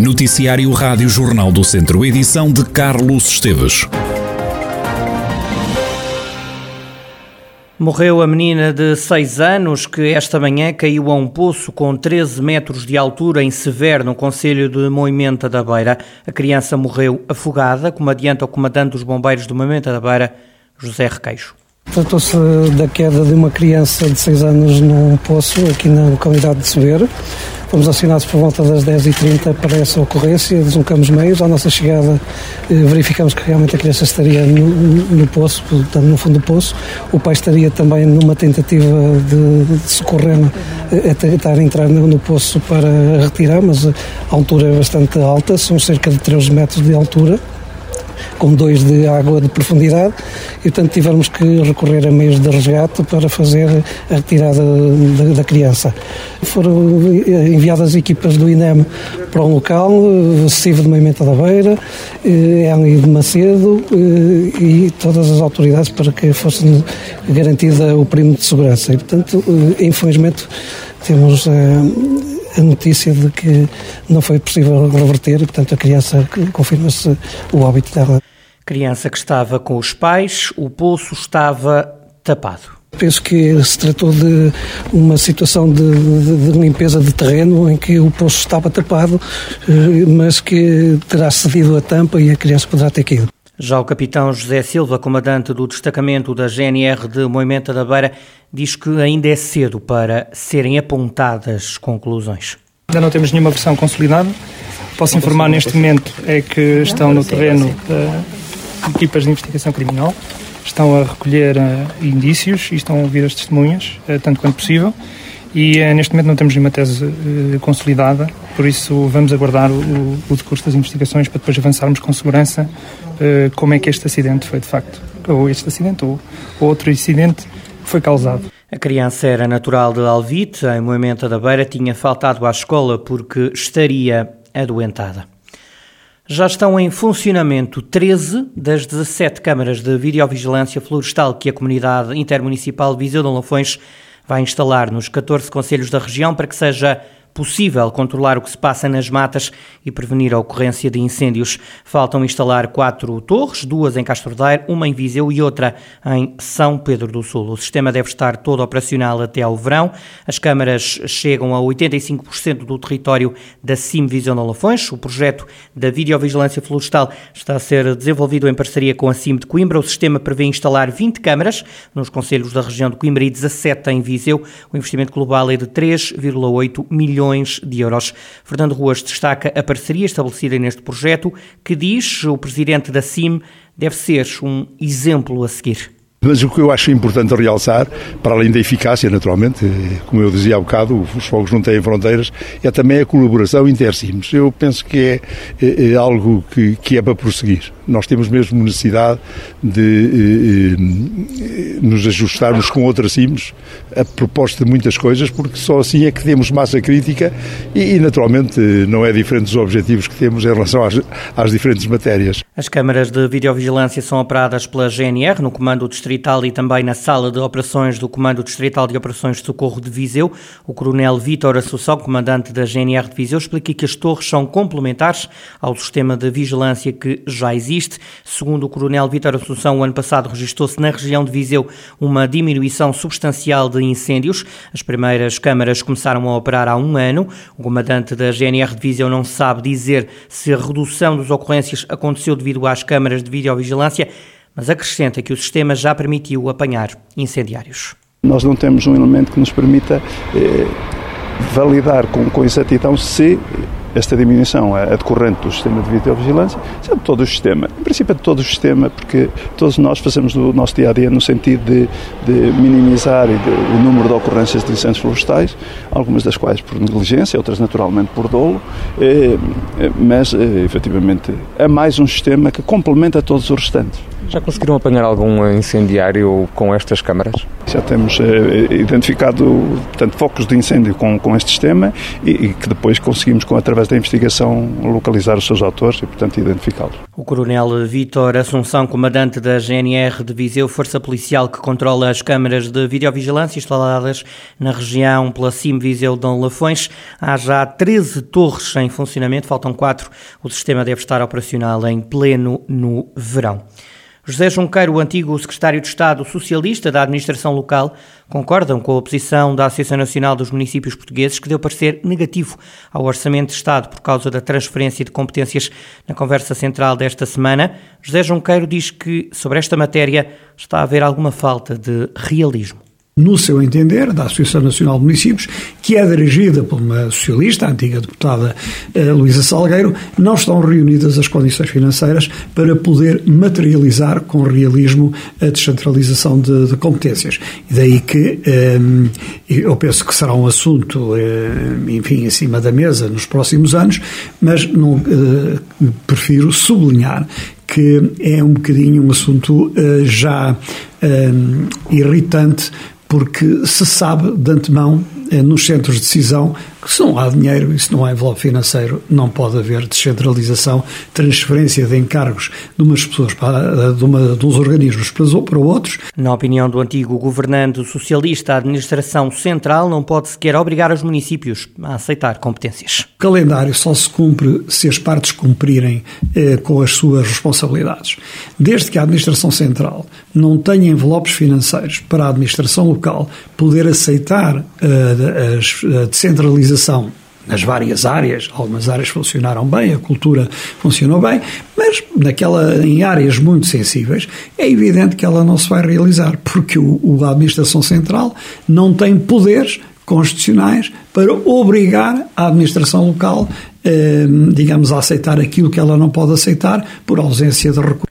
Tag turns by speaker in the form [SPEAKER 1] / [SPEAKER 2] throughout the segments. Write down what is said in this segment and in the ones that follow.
[SPEAKER 1] Noticiário Rádio Jornal do Centro, edição de Carlos Esteves.
[SPEAKER 2] Morreu a menina de 6 anos que esta manhã caiu a um poço com 13 metros de altura em Severo, no Conselho de Moimenta da Beira. A criança morreu afogada, como adianta o comandante dos bombeiros de Moimenta da Beira, José Requeixo.
[SPEAKER 3] Tratou-se da queda de uma criança de 6 anos num poço aqui na localidade de Severo. Fomos acionados por volta das 10h30 para essa ocorrência, deslocamos meios. À nossa chegada, eh, verificamos que realmente a criança estaria no, no poço, portanto, no fundo do poço. O pai estaria também numa tentativa de, de socorrer, eh, a tentar entrar no, no poço para retirar, mas a altura é bastante alta, são cerca de 13 metros de altura com dois de água de profundidade e, portanto, tivemos que recorrer a meios de resgate para fazer a retirada da, da criança. Foram enviadas equipas do INEM para um local, CIV de Moimenta da Beira, ENI de Macedo e todas as autoridades para que fosse garantida o perímetro de segurança. E, portanto, infelizmente, temos a notícia de que não foi possível reverter e, portanto, a criança confirma-se o óbito dela.
[SPEAKER 2] Criança que estava com os pais, o poço estava tapado.
[SPEAKER 3] Penso que se tratou de uma situação de, de, de, limpeza de terreno em que o poço estava tapado, mas que terá cedido a tampa e a criança poderá ter caído.
[SPEAKER 2] Já o capitão José Silva, comandante do destacamento da GNR de Moimenta da Beira, diz que ainda é cedo para serem apontadas conclusões.
[SPEAKER 4] Ainda não temos nenhuma versão consolidada. Posso informar neste momento é que estão no terreno uh, equipas de investigação criminal, estão a recolher uh, indícios e estão a ouvir as testemunhas, uh, tanto quanto possível. E neste momento não temos nenhuma tese consolidada, por isso vamos aguardar o, o decurso das investigações para depois avançarmos com segurança como é que este acidente foi de facto, ou este acidente ou outro incidente foi causado.
[SPEAKER 2] A criança era natural de Alvite, em Moimenta da Beira, tinha faltado à escola porque estaria adoentada. Já estão em funcionamento 13 das 17 câmaras de videovigilância florestal que a comunidade intermunicipal Viseu de Lafões vai instalar nos 14 conselhos da região para que seja possível controlar o que se passa nas matas e prevenir a ocorrência de incêndios. Faltam instalar quatro torres, duas em Castordeiro, uma em Viseu e outra em São Pedro do Sul. O sistema deve estar todo operacional até ao verão. As câmaras chegam a 85% do território da CIM Visão de Lafões. O projeto da videovigilância florestal está a ser desenvolvido em parceria com a CIM de Coimbra. O sistema prevê instalar 20 câmaras nos conselhos da região de Coimbra e 17 em Viseu. O investimento global é de 3,8 milhões milhões de euros. Fernando Ruas destaca a parceria estabelecida neste projeto, que diz o presidente da CIM deve ser um exemplo a seguir.
[SPEAKER 5] Mas o que eu acho importante realçar, para além da eficácia, naturalmente, como eu dizia há bocado, os fogos não têm fronteiras, é também a colaboração inter-CIMs. Eu penso que é, é, é algo que, que, é para prosseguir. Nós temos mesmo necessidade de eh, nos ajustarmos com outras CIMs a propósito de muitas coisas, porque só assim é que temos massa crítica e, e naturalmente, não é diferente dos objetivos que temos em relação às, às diferentes matérias.
[SPEAKER 2] As câmaras de videovigilância são operadas pela GNR no Comando Distrital e também na Sala de Operações do Comando Distrital de Operações de Socorro de Viseu. O Coronel Vítor Assunção, comandante da GNR de Viseu, explica que as torres são complementares ao sistema de vigilância que já existe. Segundo o Coronel Vítor Assunção, o ano passado registrou-se na região de Viseu uma diminuição substancial de incêndios. As primeiras câmaras começaram a operar há um ano. O comandante da GNR de Viseu não sabe dizer se a redução das ocorrências aconteceu devido às câmaras de videovigilância, mas acrescenta que o sistema já permitiu apanhar incendiários.
[SPEAKER 6] Nós não temos um elemento que nos permita eh, validar com, com exatidão se esta diminuição é decorrente do sistema de videovigilância, é de todo o sistema. Em princípio é de todo o sistema, porque todos nós fazemos o nosso dia a dia no sentido de, de minimizar o número de ocorrências de incêndios florestais, algumas das quais por negligência, outras naturalmente por dolo, eh, mas eh, efetivamente é mais um sistema que complementa todos os restantes.
[SPEAKER 7] Já conseguiram apanhar algum incendiário com estas câmaras?
[SPEAKER 6] Já temos eh, identificado portanto, focos de incêndio com, com este sistema e, e, que depois conseguimos, com, através da investigação, localizar os seus autores e, portanto, identificá-los.
[SPEAKER 2] O Coronel Vítor Assunção, comandante da GNR de Viseu, força policial que controla as câmaras de videovigilância instaladas na região pela CIM Viseu de Dom Lafões. Há já 13 torres em funcionamento, faltam 4. O sistema deve estar operacional em pleno no verão. José Junqueiro, o antigo secretário de Estado socialista da administração local, concordam com a posição da Associação Nacional dos Municípios Portugueses, que deu parecer negativo ao Orçamento de Estado por causa da transferência de competências na conversa central desta semana. José Junqueiro diz que, sobre esta matéria, está a haver alguma falta de realismo
[SPEAKER 8] no seu entender, da Associação Nacional de Municípios, que é dirigida por uma socialista, a antiga deputada eh, Luísa Salgueiro, não estão reunidas as condições financeiras para poder materializar com realismo a descentralização de, de competências. E daí que eh, eu penso que será um assunto, eh, enfim, em cima da mesa nos próximos anos, mas não, eh, prefiro sublinhar que é um bocadinho um assunto eh, já eh, irritante porque se sabe de antemão é nos centros de decisão que se não há dinheiro e se não há envelope financeiro, não pode haver descentralização, transferência de encargos de umas pessoas para de, uma, de uns organismos para outros.
[SPEAKER 2] Na opinião do antigo governante socialista, a administração central não pode sequer obrigar os municípios a aceitar competências.
[SPEAKER 8] O calendário só se cumpre se as partes cumprirem eh, com as suas responsabilidades. Desde que a administração central não tenha envelopes financeiros para a administração local poder aceitar eh, a, descentralização nas várias áreas, algumas áreas funcionaram bem, a cultura funcionou bem, mas naquela, em áreas muito sensíveis, é evidente que ela não se vai realizar, porque o, o a administração central não tem poderes constitucionais para obrigar a administração local, eh, digamos, a aceitar aquilo que ela não pode aceitar por ausência de recursos.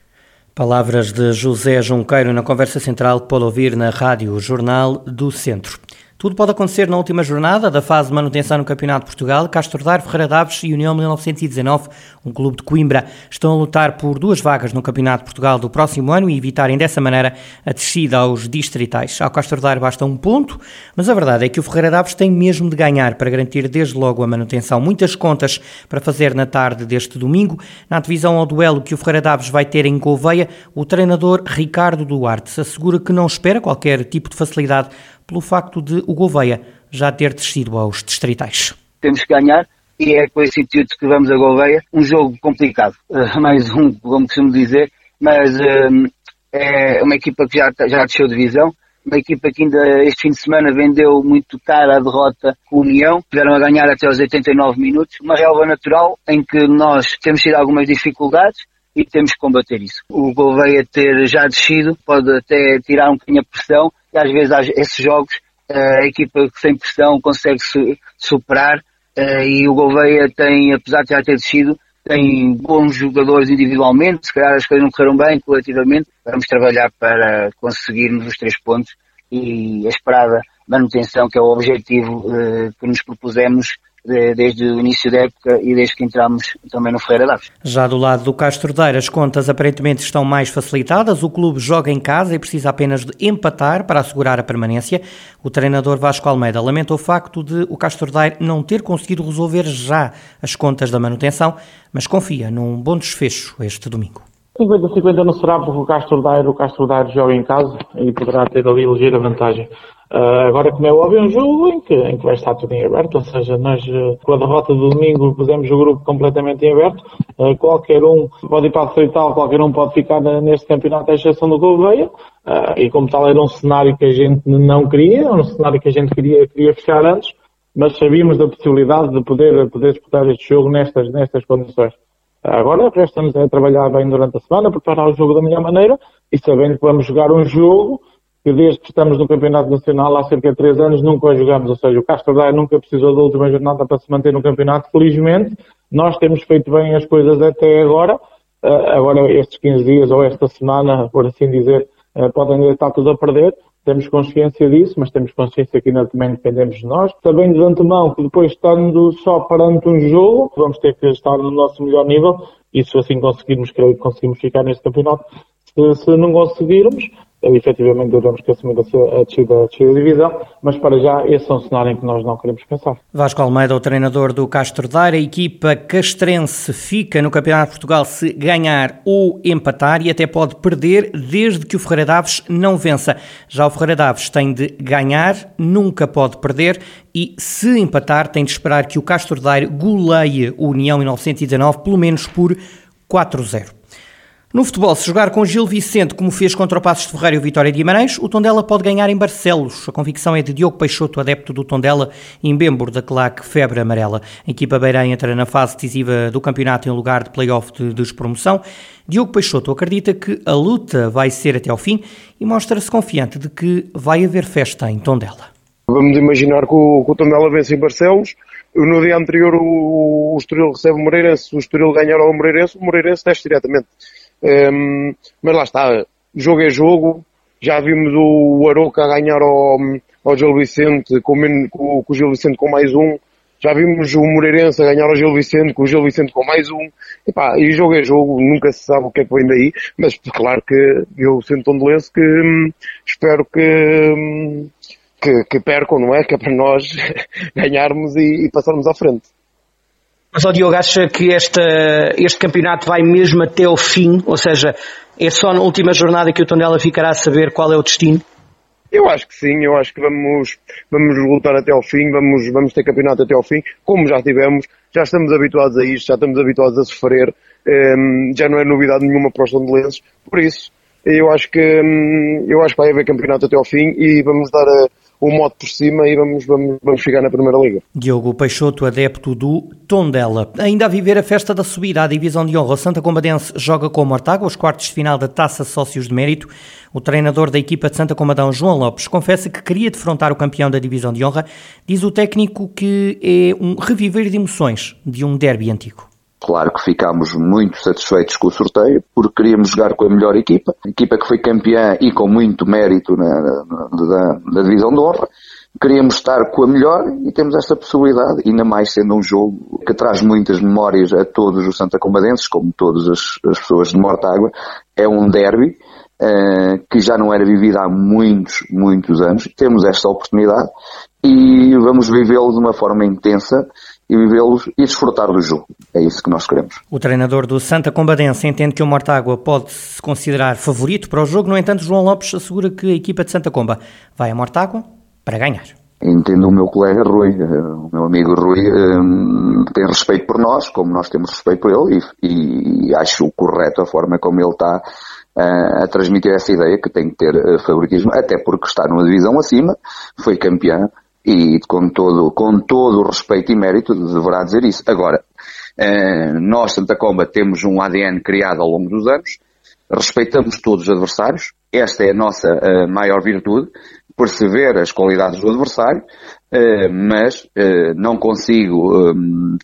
[SPEAKER 2] Palavras de José Junqueiro na conversa central pode ouvir na Rádio Jornal do Centro. Tudo pode acontecer na última jornada da fase de manutenção no Campeonato de Portugal. Castro Daire, Ferreira Daves e União 1919, um clube de Coimbra, estão a lutar por duas vagas no Campeonato de Portugal do próximo ano e evitarem dessa maneira a descida aos distritais. Ao Castro Daire basta um ponto, mas a verdade é que o Ferreira Daves tem mesmo de ganhar para garantir desde logo a manutenção. Muitas contas para fazer na tarde deste domingo. Na divisão ao duelo que o Ferreira Daves vai ter em Gouveia, o treinador Ricardo Duarte se assegura que não espera qualquer tipo de facilidade pelo facto de o Gouveia já ter descido aos distritais.
[SPEAKER 9] Temos que ganhar e é com esse intuito que vamos a Gouveia. Um jogo complicado, uh, mais um, como costumo dizer, mas uh, é uma equipa que já, já desceu de divisão, uma equipa que ainda este fim de semana vendeu muito cara a derrota com a União, tiveram a ganhar até aos 89 minutos, uma relva natural em que nós temos tido algumas dificuldades, e temos que combater isso. O Gouveia ter já descido pode até tirar um bocadinho a pressão e às vezes esses jogos eh, a equipa sem pressão consegue superar eh, e o Gouveia tem, apesar de já ter descido, tem bons jogadores individualmente, se calhar as coisas não correram bem coletivamente, vamos trabalhar para conseguirmos os três pontos e a esperada manutenção, que é o objetivo eh, que nos propusemos desde o início da época e desde que entramos também no Ferreira Daves.
[SPEAKER 2] Já do lado do Castro Daire, as contas aparentemente estão mais facilitadas. O clube joga em casa e precisa apenas de empatar para assegurar a permanência. O treinador Vasco Almeida lamenta o facto de o Castro Daire não ter conseguido resolver já as contas da manutenção, mas confia num bom desfecho este domingo.
[SPEAKER 10] 50-50 não será porque o Castro Daire, o Castro Daire joga em casa e poderá ter ali ligeira vantagem. Uh, agora, como é óbvio, é um jogo em que, em que vai estar tudo em aberto, ou seja, nós uh, com a derrota do domingo pusemos o grupo completamente em aberto, uh, qualquer um pode ir para a distrital, qualquer um pode ficar neste campeonato à exceção do Gouveia, e como tal era um cenário que a gente não queria, um cenário que a gente queria, queria fechar antes, mas sabíamos da possibilidade de poder, poder disputar este jogo nestas, nestas condições. Agora resta-nos a trabalhar bem durante a semana, preparar o jogo da melhor maneira e sabendo que vamos jogar um jogo que desde que estamos no Campeonato Nacional há cerca de três anos nunca jogamos, ou seja, o Castro Daire nunca precisou da última jornada para se manter no campeonato. Felizmente, nós temos feito bem as coisas até agora. Uh, agora, estes 15 dias ou esta semana, por assim dizer, uh, podem estar tudo a perder. Temos consciência disso, mas temos consciência que ainda também dependemos de nós. Sabendo de antemão que depois, estando só perante um jogo, vamos ter que estar no nosso melhor nível e se assim conseguirmos, creio que conseguimos ficar neste campeonato, Se, se não conseguirmos, efetivamente teremos que assumir a descida, a descida de divisão, mas para já esse é um cenário em que nós não queremos pensar.
[SPEAKER 2] Vasco Almeida, o treinador do Castro Daire, a equipa castrense fica no Campeonato de Portugal se ganhar ou empatar e até pode perder desde que o Ferreira Daves não vença. Já o Ferreira Daves tem de ganhar, nunca pode perder e se empatar tem de esperar que o Castro Daire goleie o União 1919 pelo menos por 4-0. No futebol, se jogar com Gil Vicente, como fez contra o Passos de Ferreira e o Vitória de Guimarães, o Tondela pode ganhar em Barcelos. A convicção é de Diogo Peixoto, adepto do Tondela e membro da claque Febre Amarela. A equipa beirã entra na fase decisiva do campeonato em lugar de play-off de despromoção. Diogo Peixoto acredita que a luta vai ser até ao fim e mostra-se confiante de que vai haver festa em Tondela.
[SPEAKER 11] Vamos imaginar que o, que o Tondela vence em Barcelos, no dia anterior o, o Estoril recebe o Moreirense, o Estoril ganhar ao Moreirense, o Moreirense teste diretamente. Um, mas lá está, jogo é jogo. Já vimos o Aroca ganhar ao, ao Gil Vicente, com, com, com o Gil Vicente com mais um. Já vimos o Moreirense a ganhar ao Gil Vicente, com o Gil Vicente com mais um. E pá, e jogo é jogo, nunca se sabe o que é que vem daí, mas claro que eu sinto tondelense que hum, espero que, hum, que, que percam, não é? Que é para nós ganharmos e, e passarmos à frente.
[SPEAKER 2] Mas, ó Diogo, acha que este campeonato vai mesmo até ao fim? Ou seja, é só na última jornada que o Tondela ficará a saber qual é o destino?
[SPEAKER 11] Eu acho que sim, eu acho que vamos, vamos lutar até ao fim, vamos, vamos ter campeonato até ao fim, como já tivemos, já estamos habituados a isto, já estamos habituados a sofrer, ehm, já não é novidade nenhuma para os tondelenses, por isso, eu acho que, um, eu acho que vai haver campeonato até ao fim e vamos dar a, o modo por cima e vamos, vamos, vamos chegar na Primeira Liga.
[SPEAKER 2] Diogo Peixoto, adepto do Tondela. Ainda a viver a festa da subida à divisão de honra, o Santa Combadense joga com o Mortágua os quartos de final da Taça Sócios de Mérito. O treinador da equipa de Santa Comadão, João Lopes, confessa que queria defrontar o campeão da divisão de honra. Diz o técnico que é um reviver de emoções de um derby antigo.
[SPEAKER 12] Claro que ficámos muito satisfeitos com o sorteio, porque queríamos jogar com a melhor equipa, equipa que foi campeã e com muito mérito na, na, na, na divisão de honra. Queríamos estar com a melhor e temos esta possibilidade, ainda mais sendo um jogo que traz muitas memórias a todos os Santa Combadenses, como todas as, as pessoas de Mortágua. É um derby uh, que já não era vivido há muitos, muitos anos. Temos esta oportunidade e vamos vivê-lo de uma forma intensa e vivê-los e desfrutar do jogo. É isso que nós queremos.
[SPEAKER 2] O treinador do Santa Combadense entende que o Mortágua pode se considerar favorito para o jogo, no entanto, João Lopes assegura que a equipa de Santa Comba vai a Mortágua para ganhar.
[SPEAKER 12] Entendo o meu colega Rui, eh, o meu amigo Rui um, tem respeito por nós, como nós temos respeito por ele, e, e acho correto a forma como ele está uh, a transmitir essa ideia que tem que ter favoritismo, até porque está numa divisão acima, foi campeão, e com todo, com todo o respeito e mérito deverá dizer isso. Agora, eh, nós, Santa Comba, temos um ADN criado ao longo dos anos, respeitamos todos os adversários, esta é a nossa eh, maior virtude, perceber as qualidades do adversário, eh, mas não consigo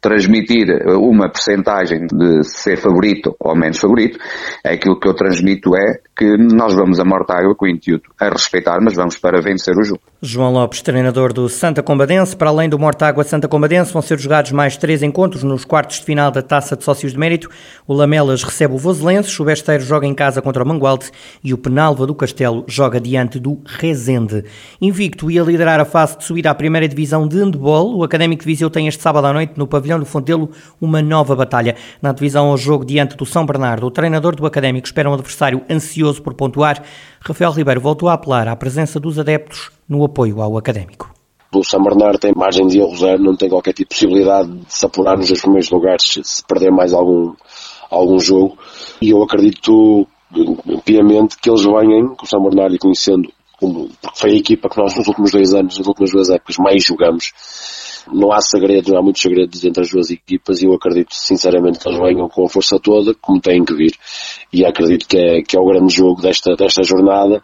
[SPEAKER 12] transmitir uma percentagem de ser favorito ou menos favorito. Aquilo que eu transmito é que nós vamos a Mortágua com o intuito a respeitar, mas vamos para vencer o jogo.
[SPEAKER 2] João Lopes, treinador do Santa Combadense. Para além do Mortágua Santa Combadense, vão ser jogados mais três encontros nos quartos de final da Taça de Sócios de Mérito. O Lamelas recebe o Voselenses, o Besteiro joga em casa contra o Mangualde e o Penalva do Castelo joga diante do Rezende. Invicto e a liderar a fase de subida à primeira primeira divisão de handball. O Académico de Viseu tem este sábado à noite no pavilhão do Fontelo uma nova batalha. Na divisão ao jogo diante do São Bernardo, o treinador do Académico espera um adversário ansioso por pontuar. Rafael Ribeiro voltou a apelar à presença dos adeptos no apoio ao Académico.
[SPEAKER 13] O São Bernardo tem margem de erro zero, não tem qualquer tipo de possibilidade de se apurar nos dois primeiros lugares se perder mais algum, algum jogo. E eu acredito piamente que eles venham, com o São Bernardo conhecendo como, porque foi a equipa que nós nos últimos dois anos, nas últimas duas épocas, mais jogamos. Não há segredos, não há muitos segredos entre as duas equipas e eu acredito sinceramente que eles venham com a força toda, como têm que vir. E acredito que é, que é o grande jogo desta, desta jornada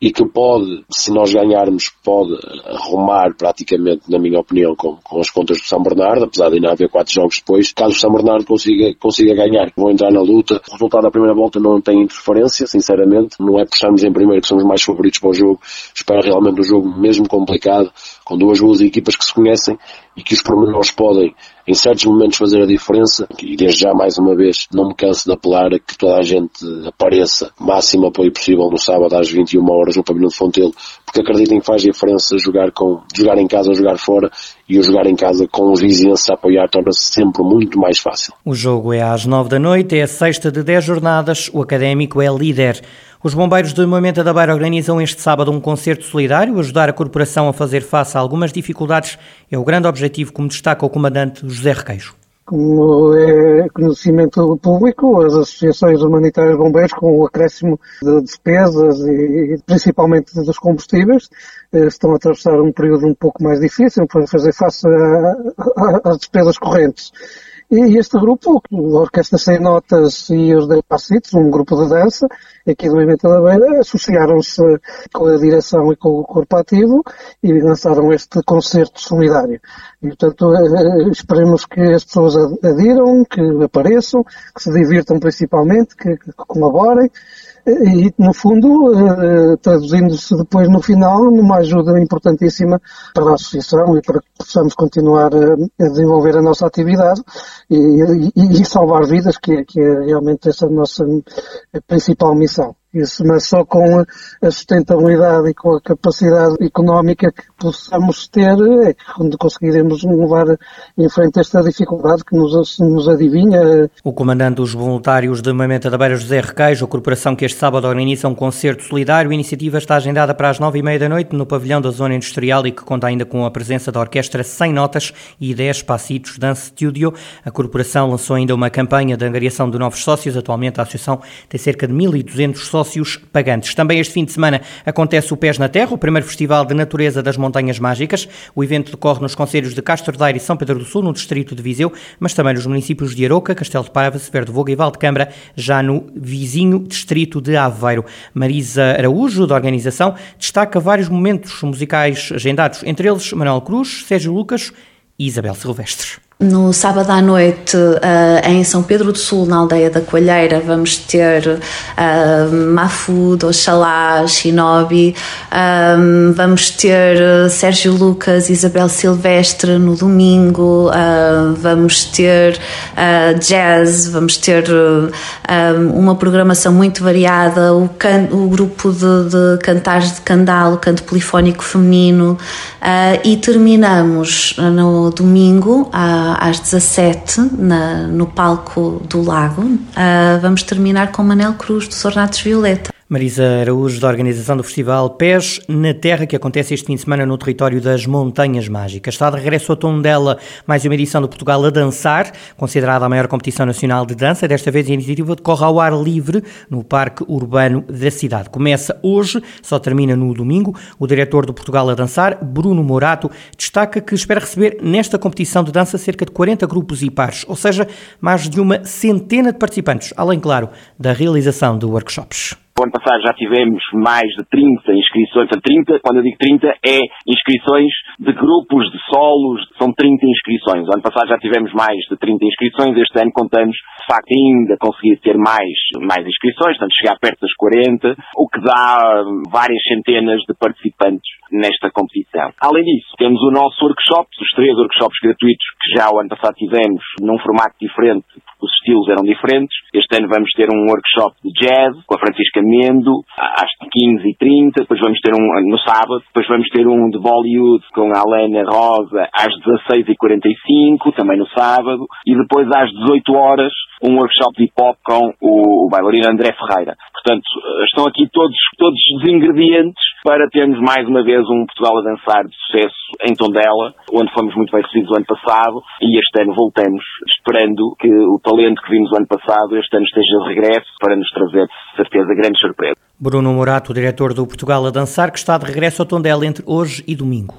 [SPEAKER 13] e que pode, se nós ganharmos, pode arrumar praticamente, na minha opinião, com, com as contas do São Bernardo, apesar de ainda haver quatro jogos depois. Caso o São Bernardo consiga, consiga ganhar, vão entrar na luta. O resultado da primeira volta não tem interferência, sinceramente. Não é por estarmos em primeiro que somos mais favoritos para o jogo. Espero realmente um jogo mesmo complicado, com duas boas equipas que se conhecem e que os pormenores podem, em certos momentos, fazer a diferença. E desde já, mais uma vez, não me canso de apelar a que toda a gente apareça, máximo apoio possível, no sábado às 21 horas no pavilhão de Fontelo, porque acreditem que faz diferença jogar, com, jogar em casa ou jogar fora, e o jogar em casa com os vizinhos a apoiar torna-se sempre muito mais fácil.
[SPEAKER 2] O jogo é às 9 da noite, é a sexta de 10 jornadas, o Académico é líder. Os bombeiros de Moimenta da Beira organizam este sábado um concerto solidário. Ajudar a corporação a fazer face a algumas dificuldades é o grande objetivo, como destaca o comandante José Requeijo.
[SPEAKER 11] Como é conhecimento público, as associações humanitárias de bombeiros, com o acréscimo de despesas e principalmente dos combustíveis, eh, estão a atravessar um período um pouco mais difícil para fazer face às despesas correntes. E este grupo, a Orquestra Sem Notas e os Passitos, um grupo de dança, aqui do Movimento da Beira, associaram-se com a direção e com o corpo ativo e lançaram este concerto solidário. E, portanto, eh, esperemos que as pessoas adiram, que apareçam, que se divirtam principalmente, que, que colaborem e, no fundo, eh, traduzindo-se depois no final numa ajuda importantíssima para a associação e para que possamos continuar a, desenvolver a nossa atividade e, e, e salvar vidas, que é, que é realmente essa nossa principal missão. Isso, mas só com a sustentabilidade e com a capacidade económica que possamos ter é que conseguiremos levar em frente esta dificuldade que nos, nos adivinha.
[SPEAKER 2] O comandante dos voluntários de Mamenta da Beira, José Requeijo, a corporação que este sábado organiza um concerto solidário. A iniciativa está agendada para as nove e meia da noite no pavilhão da Zona Industrial e que conta ainda com a presença da orquestra Sem Notas e 10 Passitos Dance Studio. A corporação lançou ainda uma campanha de angariação de novos sócios. Atualmente a associação tem cerca de 1.200 sócios sócios pagantes. Também este fim de semana acontece o Pés na Terra, o primeiro festival de natureza das Montanhas Mágicas. O evento decorre nos concelhos de Castro Daire e São Pedro do Sul, no distrito de Viseu, mas também nos municípios de Aroca, Castelo de Paiva, Severo de Voga e Câmara, já no vizinho distrito de Aveiro. Marisa Araújo, da organização, destaca vários momentos musicais agendados, entre eles Manuel Cruz, Sérgio Lucas e Isabel Silvestre.
[SPEAKER 14] No sábado à noite, uh, em São Pedro do Sul, na aldeia da Coalheira, vamos ter uh, Mafud, Oxalá, Shinobi, um, vamos ter Sérgio Lucas, Isabel Silvestre no domingo, vamos ter jazz, vamos ter um, uma programação muito variada, o, can o grupo de, de cantares de candal, o canto polifónico feminino, e terminamos no domingo, às 17 na, no palco do Lago. Uh, vamos terminar com Manel Cruz, do Sornatos Violeta.
[SPEAKER 2] Marisa Araújo, da organização do Festival Pés na Terra, que acontece este fim de semana no território das Montanhas Mágicas. Está de regresso ao tom dela mais uma edição do Portugal a Dançar, considerada a maior competição nacional de dança. Desta vez a iniciativa decorre ao ar livre no Parque Urbano da cidade. Começa hoje, só termina no domingo. O diretor do Portugal a Dançar, Bruno Morato, destaca que espera receber nesta competição de dança cerca de 40 grupos e pares, ou seja, mais de uma centena de participantes, além, claro, da realização de workshops.
[SPEAKER 15] O ano passado já tivemos mais de 30 inscrições, 30, quando eu digo 30, é inscrições de grupos, de solos, são 30 inscrições. O ano passado já tivemos mais de 30 inscrições, este ano contamos, de facto, ainda conseguir ter mais, mais inscrições, portanto, chegar perto das 40, o que dá várias centenas de participantes nesta competição. Além disso, temos o nosso workshop, os três workshops gratuitos que já o ano passado tivemos num formato diferente, os estilos eram diferentes. Este ano vamos ter um workshop de jazz com a Francisca Às 15h30, depois vamos ter um no sábado, depois vamos ter um de Bollywood com a Helena Rosa às 16h45, também no sábado, e depois às 18 horas um workshop de hip hop com o, bailarino André Ferreira. Portanto, estão aqui todos, todos os ingredientes para termos mais uma vez um Portugal a dançar de sucesso em Tondela, onde fomos muito bem recebidos o ano passado e este ano voltamos, esperando que o talento que vimos o ano passado este ano esteja de regresso para nos trazer, certeza, grandes surpresas.
[SPEAKER 2] Bruno Morato, diretor do Portugal a Dançar, que está de regresso ao Tondela entre hoje e domingo.